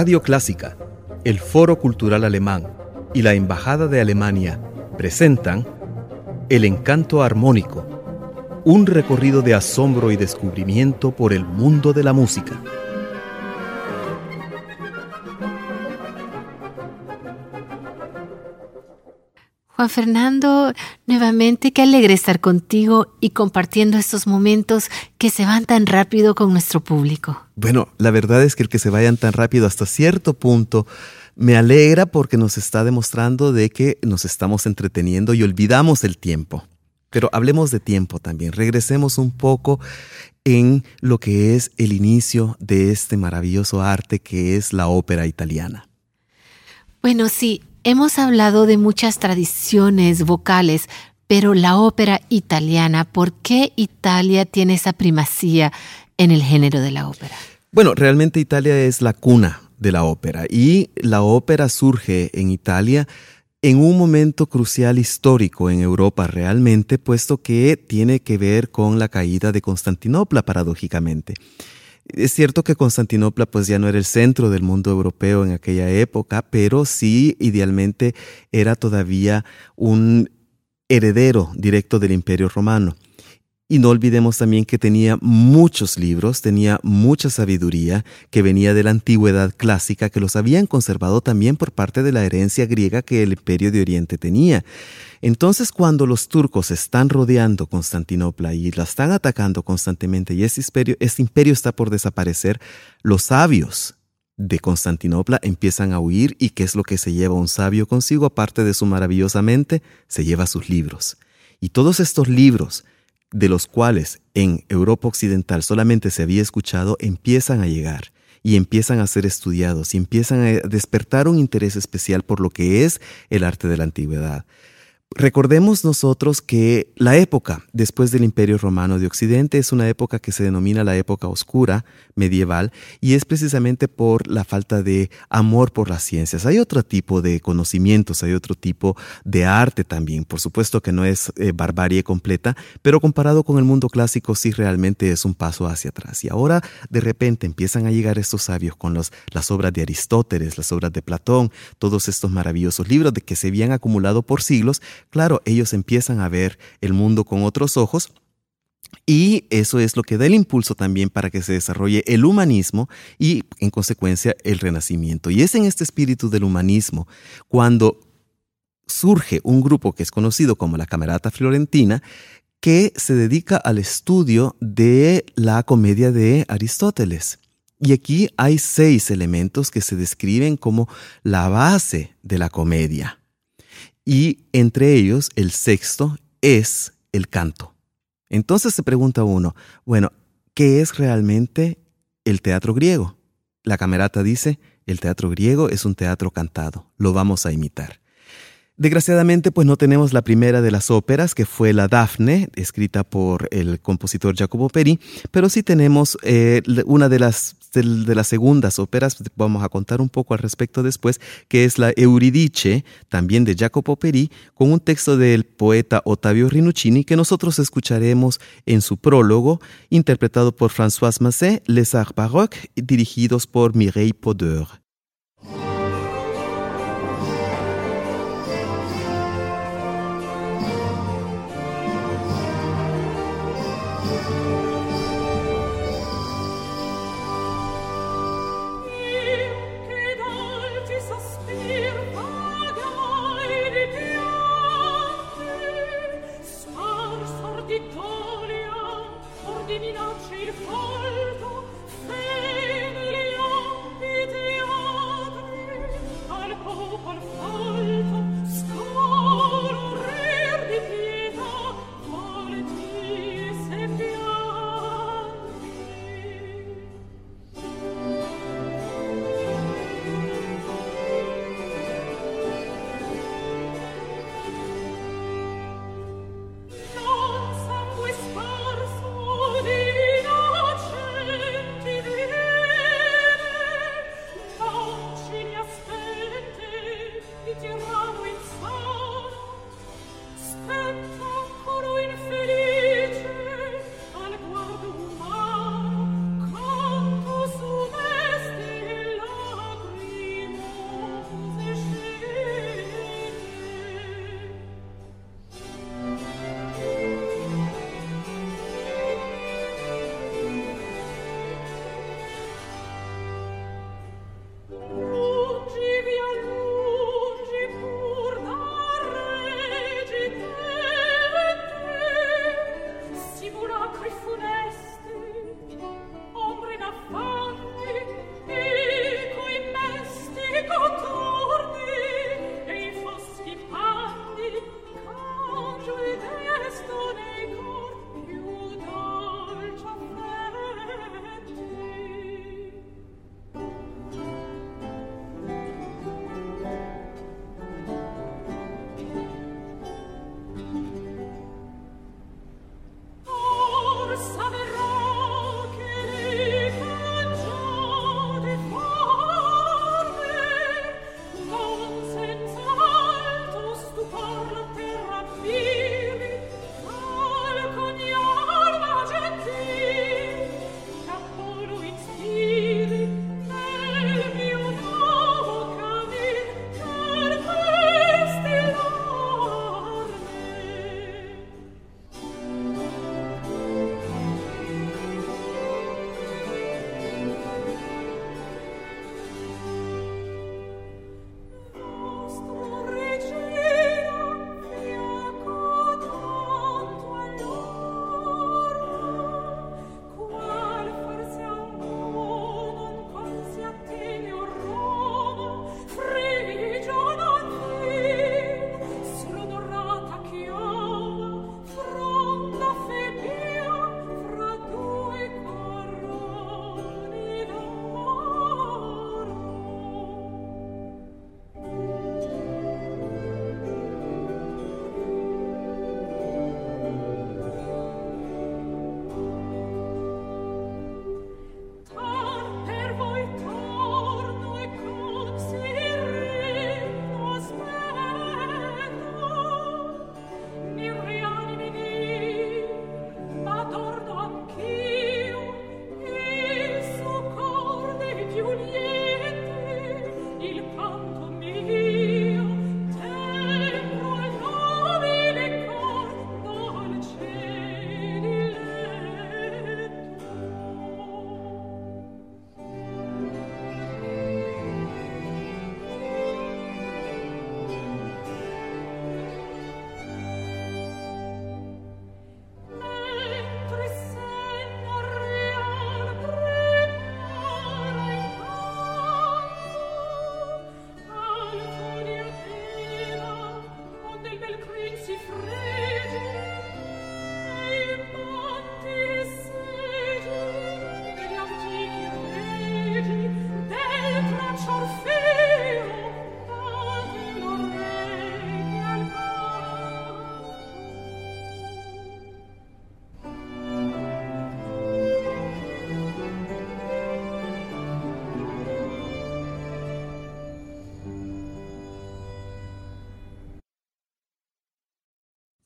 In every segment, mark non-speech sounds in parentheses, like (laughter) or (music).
Radio Clásica, el Foro Cultural Alemán y la Embajada de Alemania presentan El Encanto Armónico, un recorrido de asombro y descubrimiento por el mundo de la música. Juan Fernando, nuevamente qué alegre estar contigo y compartiendo estos momentos que se van tan rápido con nuestro público. Bueno, la verdad es que el que se vayan tan rápido hasta cierto punto me alegra porque nos está demostrando de que nos estamos entreteniendo y olvidamos el tiempo. Pero hablemos de tiempo también. Regresemos un poco en lo que es el inicio de este maravilloso arte que es la ópera italiana. Bueno, sí, Hemos hablado de muchas tradiciones vocales, pero la ópera italiana, ¿por qué Italia tiene esa primacía en el género de la ópera? Bueno, realmente Italia es la cuna de la ópera y la ópera surge en Italia en un momento crucial histórico en Europa realmente, puesto que tiene que ver con la caída de Constantinopla, paradójicamente. Es cierto que Constantinopla pues ya no era el centro del mundo europeo en aquella época, pero sí idealmente era todavía un heredero directo del Imperio Romano. Y no olvidemos también que tenía muchos libros, tenía mucha sabiduría que venía de la antigüedad clásica, que los habían conservado también por parte de la herencia griega que el imperio de Oriente tenía. Entonces cuando los turcos están rodeando Constantinopla y la están atacando constantemente y este imperio, este imperio está por desaparecer, los sabios de Constantinopla empiezan a huir y ¿qué es lo que se lleva un sabio consigo aparte de su maravillosa mente? Se lleva sus libros. Y todos estos libros de los cuales en Europa Occidental solamente se había escuchado, empiezan a llegar y empiezan a ser estudiados y empiezan a despertar un interés especial por lo que es el arte de la antigüedad. Recordemos nosotros que la época después del Imperio Romano de Occidente es una época que se denomina la época oscura medieval y es precisamente por la falta de amor por las ciencias. Hay otro tipo de conocimientos, hay otro tipo de arte también. Por supuesto que no es eh, barbarie completa, pero comparado con el mundo clásico sí realmente es un paso hacia atrás. Y ahora de repente empiezan a llegar estos sabios con los, las obras de Aristóteles, las obras de Platón, todos estos maravillosos libros de que se habían acumulado por siglos claro, ellos empiezan a ver el mundo con otros ojos y eso es lo que da el impulso también para que se desarrolle el humanismo y, en consecuencia, el renacimiento. Y es en este espíritu del humanismo cuando surge un grupo que es conocido como la Camerata Florentina, que se dedica al estudio de la comedia de Aristóteles. Y aquí hay seis elementos que se describen como la base de la comedia y entre ellos el sexto es el canto. Entonces se pregunta uno, bueno, ¿qué es realmente el teatro griego? La camerata dice, el teatro griego es un teatro cantado, lo vamos a imitar. Desgraciadamente, pues no tenemos la primera de las óperas, que fue la Dafne, escrita por el compositor Jacopo Peri, pero sí tenemos eh, una de las, de, las segundas óperas, vamos a contar un poco al respecto después, que es la Euridice, también de Jacopo Peri, con un texto del poeta Ottavio Rinuccini, que nosotros escucharemos en su prólogo, interpretado por François Masset, Les Arts Baroques, dirigidos por Mireille Podeur.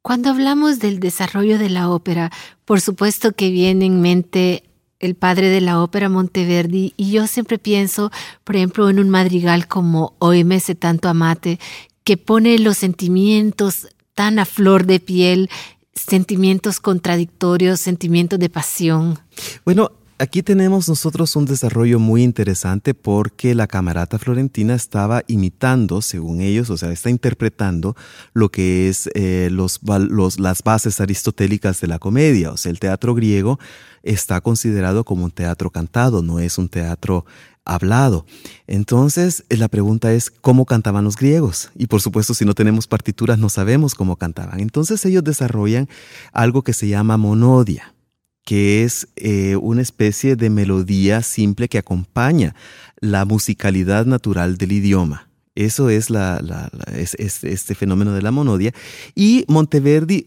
Cuando hablamos del desarrollo de la ópera, por supuesto que viene en mente el padre de la ópera Monteverdi y yo siempre pienso, por ejemplo, en un madrigal como Oms tanto amate, que pone los sentimientos tan a flor de piel, sentimientos contradictorios, sentimientos de pasión. Bueno, Aquí tenemos nosotros un desarrollo muy interesante porque la camarata florentina estaba imitando, según ellos, o sea, está interpretando lo que es eh, los, las bases aristotélicas de la comedia. O sea, el teatro griego está considerado como un teatro cantado, no es un teatro hablado. Entonces, eh, la pregunta es, ¿cómo cantaban los griegos? Y por supuesto, si no tenemos partituras, no sabemos cómo cantaban. Entonces, ellos desarrollan algo que se llama monodia que es eh, una especie de melodía simple que acompaña la musicalidad natural del idioma. Eso es, la, este fenómeno de la monodia. Y Monteverdi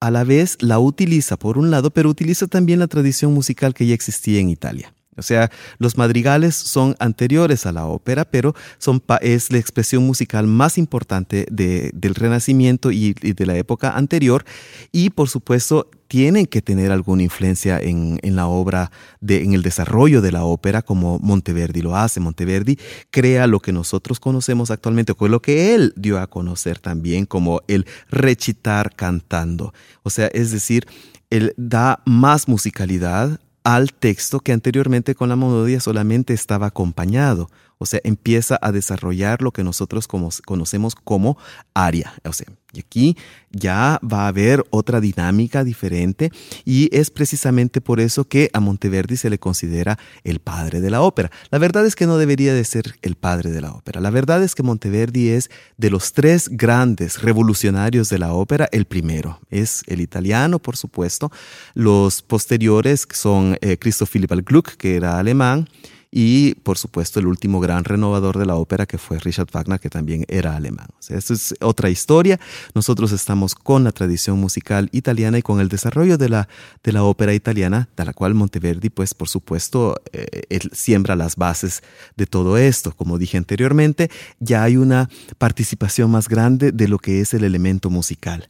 a la vez la utiliza por un lado, pero utiliza también la tradición musical que ya existía en Italia. O sea, los madrigales son anteriores a la ópera, pero son es la expresión musical más importante del Renacimiento y, de la época anterior. Y por supuesto, tienen que tener alguna influencia en, la obra, en el desarrollo de la ópera, como Monteverdi lo hace. Monteverdi crea lo que nosotros conocemos actualmente, o lo que él dio a conocer también como el recitar cantando. O sea, es decir, él da más musicalidad al texto que anteriormente con la melodía solamente estaba acompañado. O sea, empieza a desarrollar lo que nosotros conocemos como aria. O sea, y aquí ya va a haber otra dinámica diferente y es precisamente por eso que a Monteverdi se le considera el padre de la ópera. La verdad es que no debería de ser el padre de la ópera. La verdad es que Monteverdi es de los tres grandes revolucionarios de la ópera el primero. Es el italiano, por supuesto. Los posteriores son eh, Christoph Philipp Gluck, que era alemán, y por supuesto el último gran renovador de la ópera que fue Richard Wagner, que también era alemán. O sea, esto es otra historia. Nosotros estamos con la tradición musical italiana y con el desarrollo de la, de la ópera italiana, de la cual Monteverdi, pues por supuesto, eh, siembra las bases de todo esto. Como dije anteriormente, ya hay una participación más grande de lo que es el elemento musical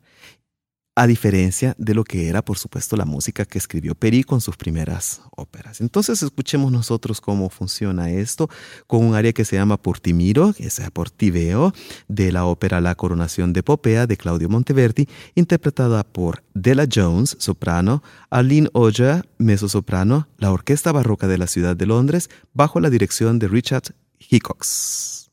a diferencia de lo que era, por supuesto, la música que escribió Peri con sus primeras óperas. Entonces, escuchemos nosotros cómo funciona esto con un área que se llama Portimiro, que es Portiveo, de la ópera La Coronación de Popea de Claudio Monteverdi, interpretada por Della Jones, soprano, Arlene Oja, mezzosoprano, la Orquesta Barroca de la Ciudad de Londres, bajo la dirección de Richard Hickox.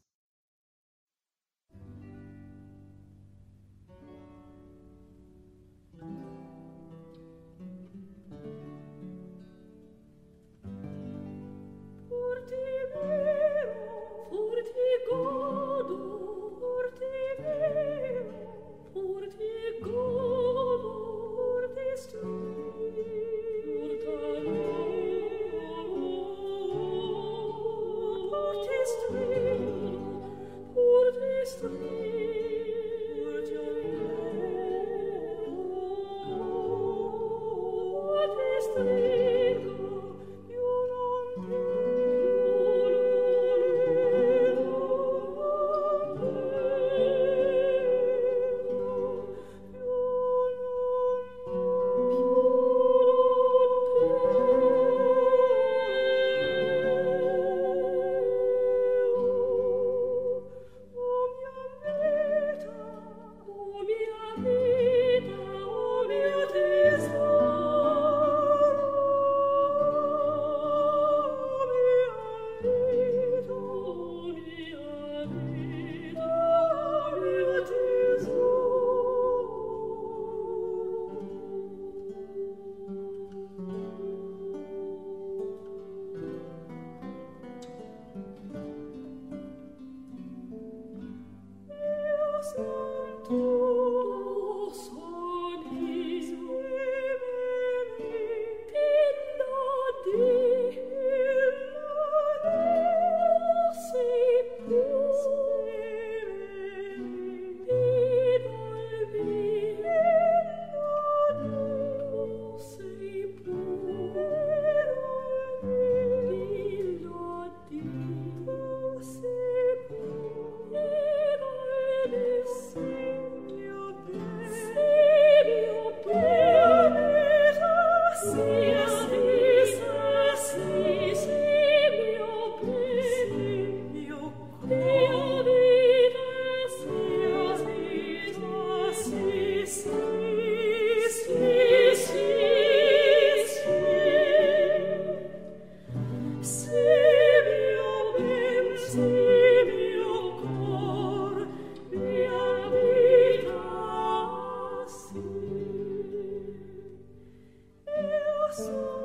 us.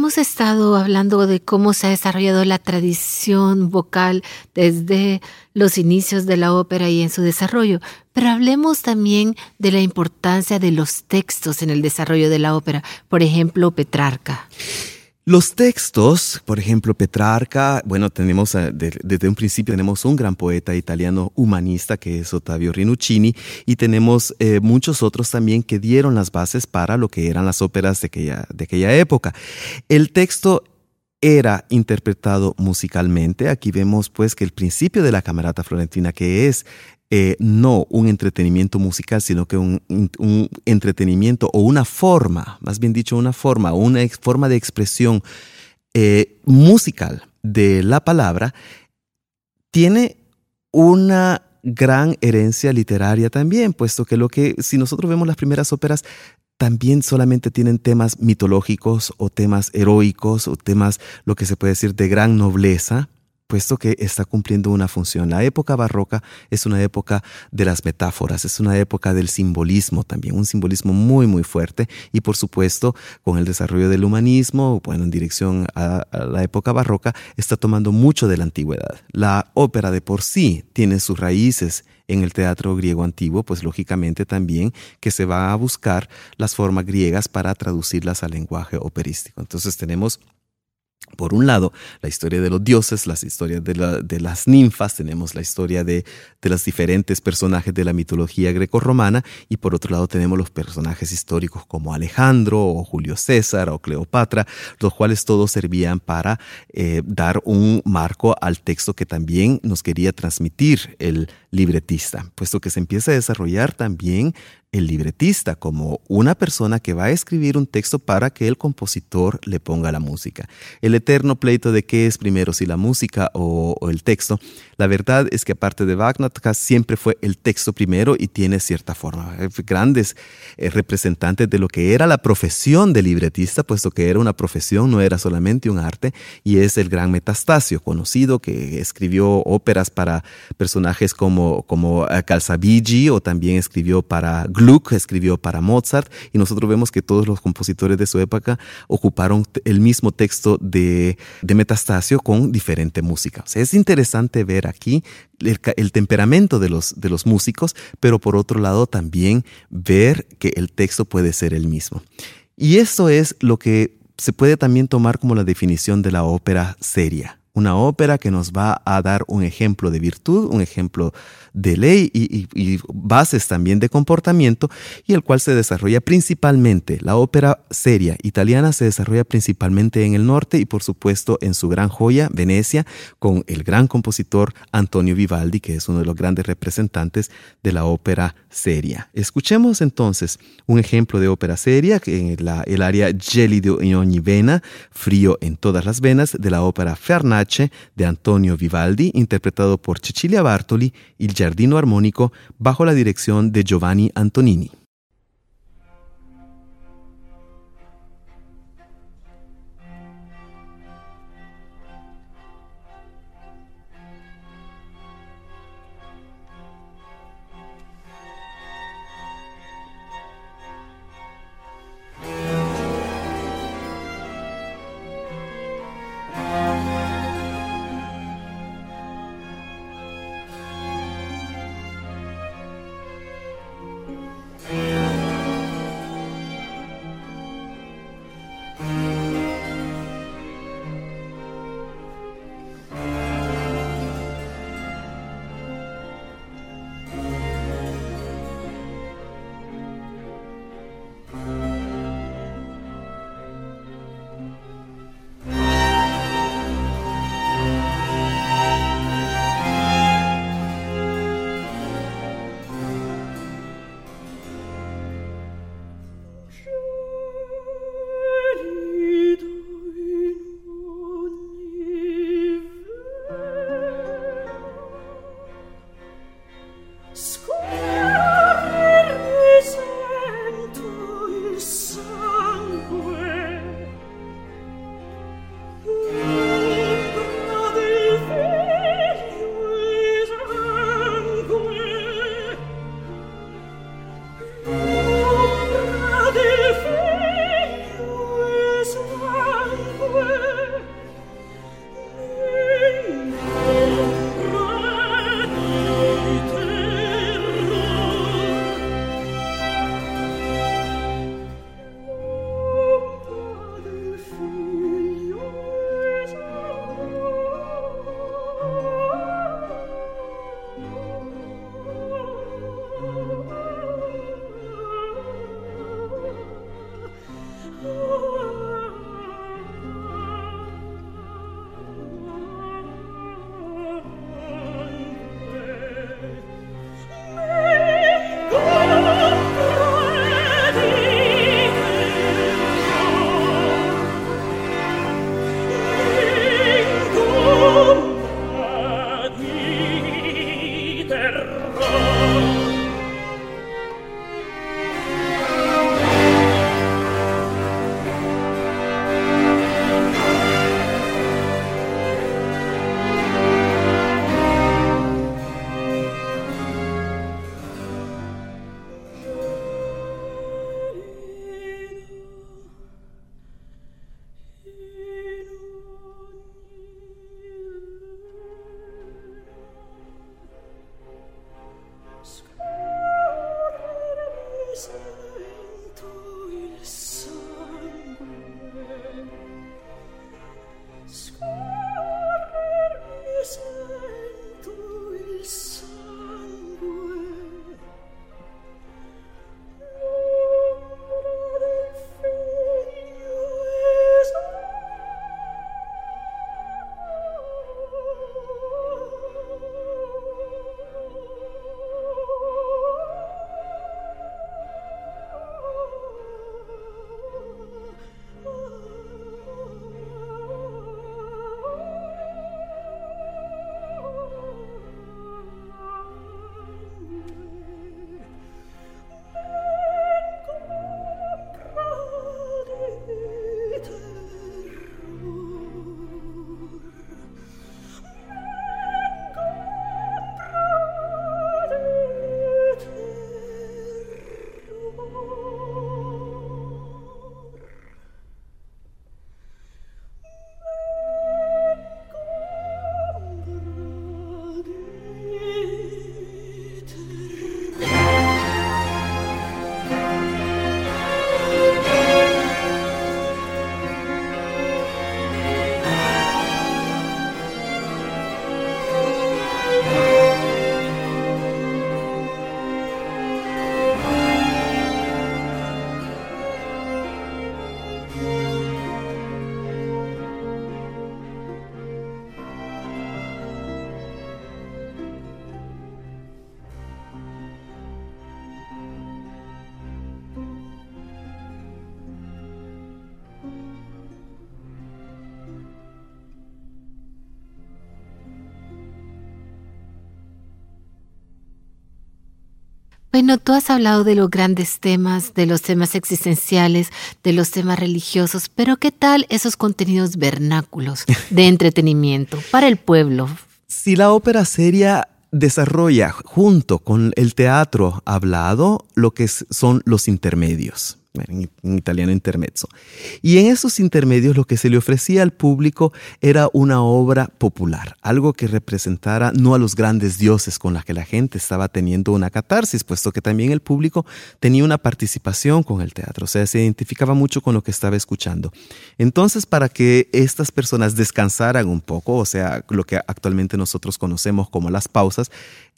Hemos estado hablando de cómo se ha desarrollado la tradición vocal desde los inicios de la ópera y en su desarrollo, pero hablemos también de la importancia de los textos en el desarrollo de la ópera, por ejemplo, Petrarca. Los textos, por ejemplo, Petrarca, bueno, tenemos eh, desde un principio tenemos un gran poeta italiano humanista que es Ottavio Rinuccini y tenemos eh, muchos otros también que dieron las bases para lo que eran las óperas de aquella, de aquella época. El texto era interpretado musicalmente. Aquí vemos pues que el principio de la camerata florentina, que es eh, no un entretenimiento musical, sino que un, entretenimiento o una forma, más bien dicho, una forma, una forma de expresión eh, musical de la palabra, tiene una gran herencia literaria también, puesto que lo que, si nosotros vemos las primeras óperas, también solamente tienen temas mitológicos o temas heroicos o temas, lo que se puede decir, de gran nobleza, puesto que está cumpliendo una función. La época barroca es una época de las metáforas, es una época del simbolismo también, un simbolismo muy, muy fuerte y por supuesto con el desarrollo del humanismo, bueno, en dirección a, la época barroca, está tomando mucho de la antigüedad. La ópera de por sí tiene sus raíces en el teatro griego antiguo, pues lógicamente también que se va a buscar las formas griegas para traducirlas al lenguaje operístico. Entonces tenemos por un lado, la historia de los dioses, las historias de, las ninfas, tenemos la historia de, los diferentes personajes de la mitología grecorromana y por otro lado tenemos los personajes históricos como Alejandro o Julio César o Cleopatra, los cuales todos servían para eh, dar un marco al texto que también nos quería transmitir el libretista, puesto que se empieza a desarrollar también el libretista como una persona que va a escribir un texto para que el compositor le ponga la música. El eterno pleito de qué es primero, si la música o, el texto, la verdad es que aparte de Wagner, siempre fue el texto primero y tiene cierta forma. Grandes eh, representantes de lo que era la profesión de libretista, puesto que era una profesión, no era solamente un arte, y es el gran Metastasio, conocido, que escribió óperas para personajes como, como eh, Calzabigi o también escribió para Gluck escribió para Mozart y nosotros vemos que todos los compositores de su época ocuparon el mismo texto de, Metastasio con diferente música. es interesante ver aquí el, temperamento de los, de los músicos, pero por otro lado también ver que el texto puede ser el mismo. Y esto es lo que se puede también tomar como la definición de la ópera seria una ópera que nos va a dar un ejemplo de virtud, un ejemplo de ley y, bases también de comportamiento, y el cual se desarrolla principalmente, la ópera seria italiana se desarrolla principalmente en el norte y por supuesto en su gran joya, Venecia, con el gran compositor Antonio Vivaldi, que es uno de los grandes representantes de la ópera seria. Escuchemos entonces un ejemplo de ópera seria en el área gelido in ogni vena, frío en todas las venas, de la ópera De Antonio Vivaldi, interpretado por Cecilia Bartoli, y El Giardino Armónico, bajo la dirección de Giovanni Antonini. Bueno, tú has hablado de los grandes temas, de los temas existenciales, de los temas religiosos, pero ¿qué tal esos contenidos vernáculos de (laughs) entretenimiento para el pueblo? Si la ópera seria desarrolla junto con el teatro hablado lo que son los intermedios en, italiano intermezzo. Y en esos intermedios lo que se le ofrecía al público era una obra popular, algo que representara no a los grandes dioses con los que la gente estaba teniendo una catarsis, puesto que también el público tenía una participación con el teatro, o sea, se identificaba mucho con lo que estaba escuchando. Entonces, para que estas personas descansaran un poco, o sea, lo que actualmente nosotros conocemos como las pausas,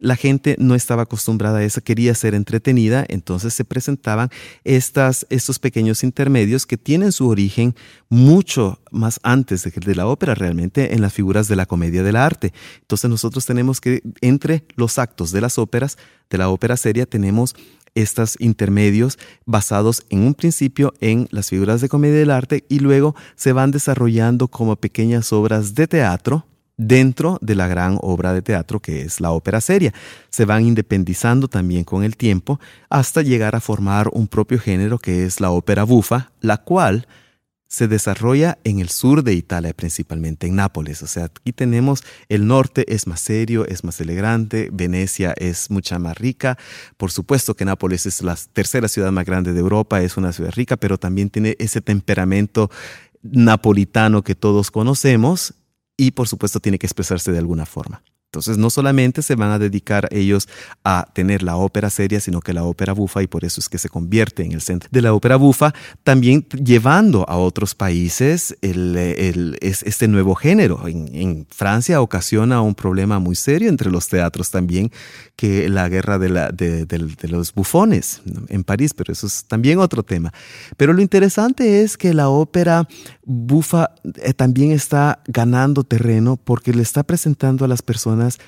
la gente no estaba acostumbrada a eso, quería ser entretenida, entonces se presentaban estos pequeños intermedios que tienen su origen mucho más antes de, de la ópera, realmente en las figuras de la comedia del arte. Entonces nosotros tenemos que, entre los actos de las óperas, de la ópera seria, tenemos estos intermedios basados en un principio en las figuras de comedia del arte y luego se van desarrollando como pequeñas obras de teatro dentro de la gran obra de teatro que es la ópera seria. Se van independizando también con el tiempo hasta llegar a formar un propio género que es la ópera bufa, la cual se desarrolla en el sur de Italia, principalmente en Nápoles. O sea, aquí tenemos el norte es más serio, es más elegante, Venecia es mucha más rica. Por supuesto que Nápoles es la tercera ciudad más grande de Europa, es una ciudad rica, pero también tiene ese temperamento napolitano que todos conocemos y por supuesto tiene que expresarse de alguna forma. Entonces no solamente se van a dedicar ellos a tener la ópera seria, sino que la ópera bufa, y por eso es que se convierte en el centro de la ópera bufa, también llevando a otros países este nuevo género. En, Francia ocasiona un problema muy serio entre los teatros también, que la guerra de, la, de, los bufones en París, pero eso es también otro tema. Pero lo interesante es que la ópera bufa eh, también está ganando terreno porque le está presentando a las personas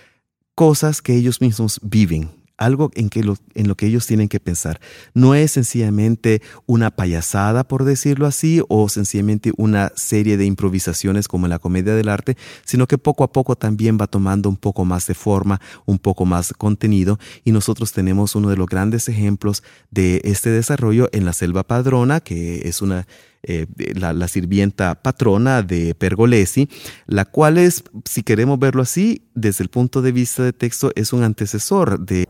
cosas que ellos mismos viven, algo en, que lo, en lo que ellos tienen que pensar. No es sencillamente una payasada, por decirlo así, o sencillamente una serie de improvisaciones como en la comedia del arte, sino que poco a poco también va tomando un poco más de forma, un poco más contenido, y nosotros tenemos uno de los grandes ejemplos de este desarrollo en la Selva Padrona, que es una eh, la, sirvienta patrona de Pergolesi, la cual es, si queremos verlo así, desde el punto de vista de texto, es un antecesor de...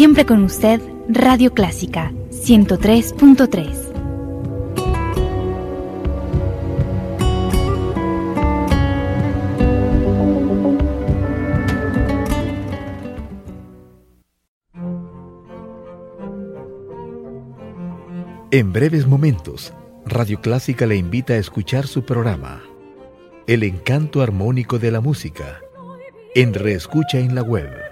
Siempre con usted, Radio Clásica 103.3. En breves momentos, Radio Clásica le invita a escuchar su programa, El encanto armónico de la música, en Reescucha en la web